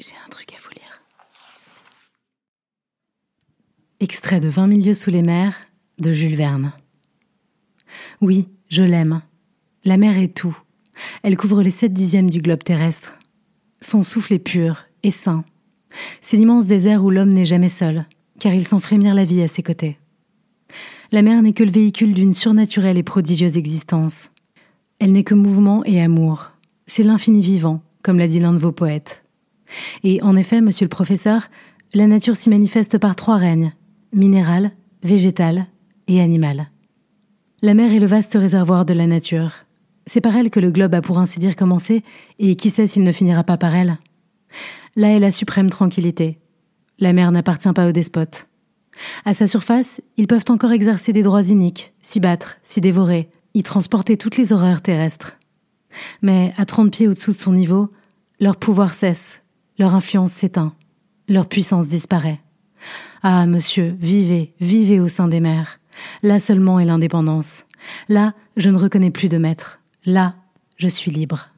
J'ai un truc à vous lire. Extrait de 20 milieux sous les mers de Jules Verne. Oui, je l'aime. La mer est tout. Elle couvre les sept dixièmes du globe terrestre. Son souffle est pur et sain. C'est l'immense désert où l'homme n'est jamais seul, car il sent frémir la vie à ses côtés. La mer n'est que le véhicule d'une surnaturelle et prodigieuse existence. Elle n'est que mouvement et amour. C'est l'infini vivant, comme l'a dit l'un de vos poètes. Et en effet, monsieur le professeur, la nature s'y manifeste par trois règnes minéral, végétal et animal. La mer est le vaste réservoir de la nature. C'est par elle que le globe a pour ainsi dire commencé, et qui sait s'il ne finira pas par elle? Là est la suprême tranquillité. La mer n'appartient pas aux despotes. À sa surface, ils peuvent encore exercer des droits iniques, s'y battre, s'y dévorer, y transporter toutes les horreurs terrestres. Mais à trente pieds au-dessous de son niveau, leur pouvoir cesse, leur influence s'éteint, leur puissance disparaît. Ah, monsieur, vivez, vivez au sein des mers. Là seulement est l'indépendance. Là, je ne reconnais plus de maître. Là, je suis libre.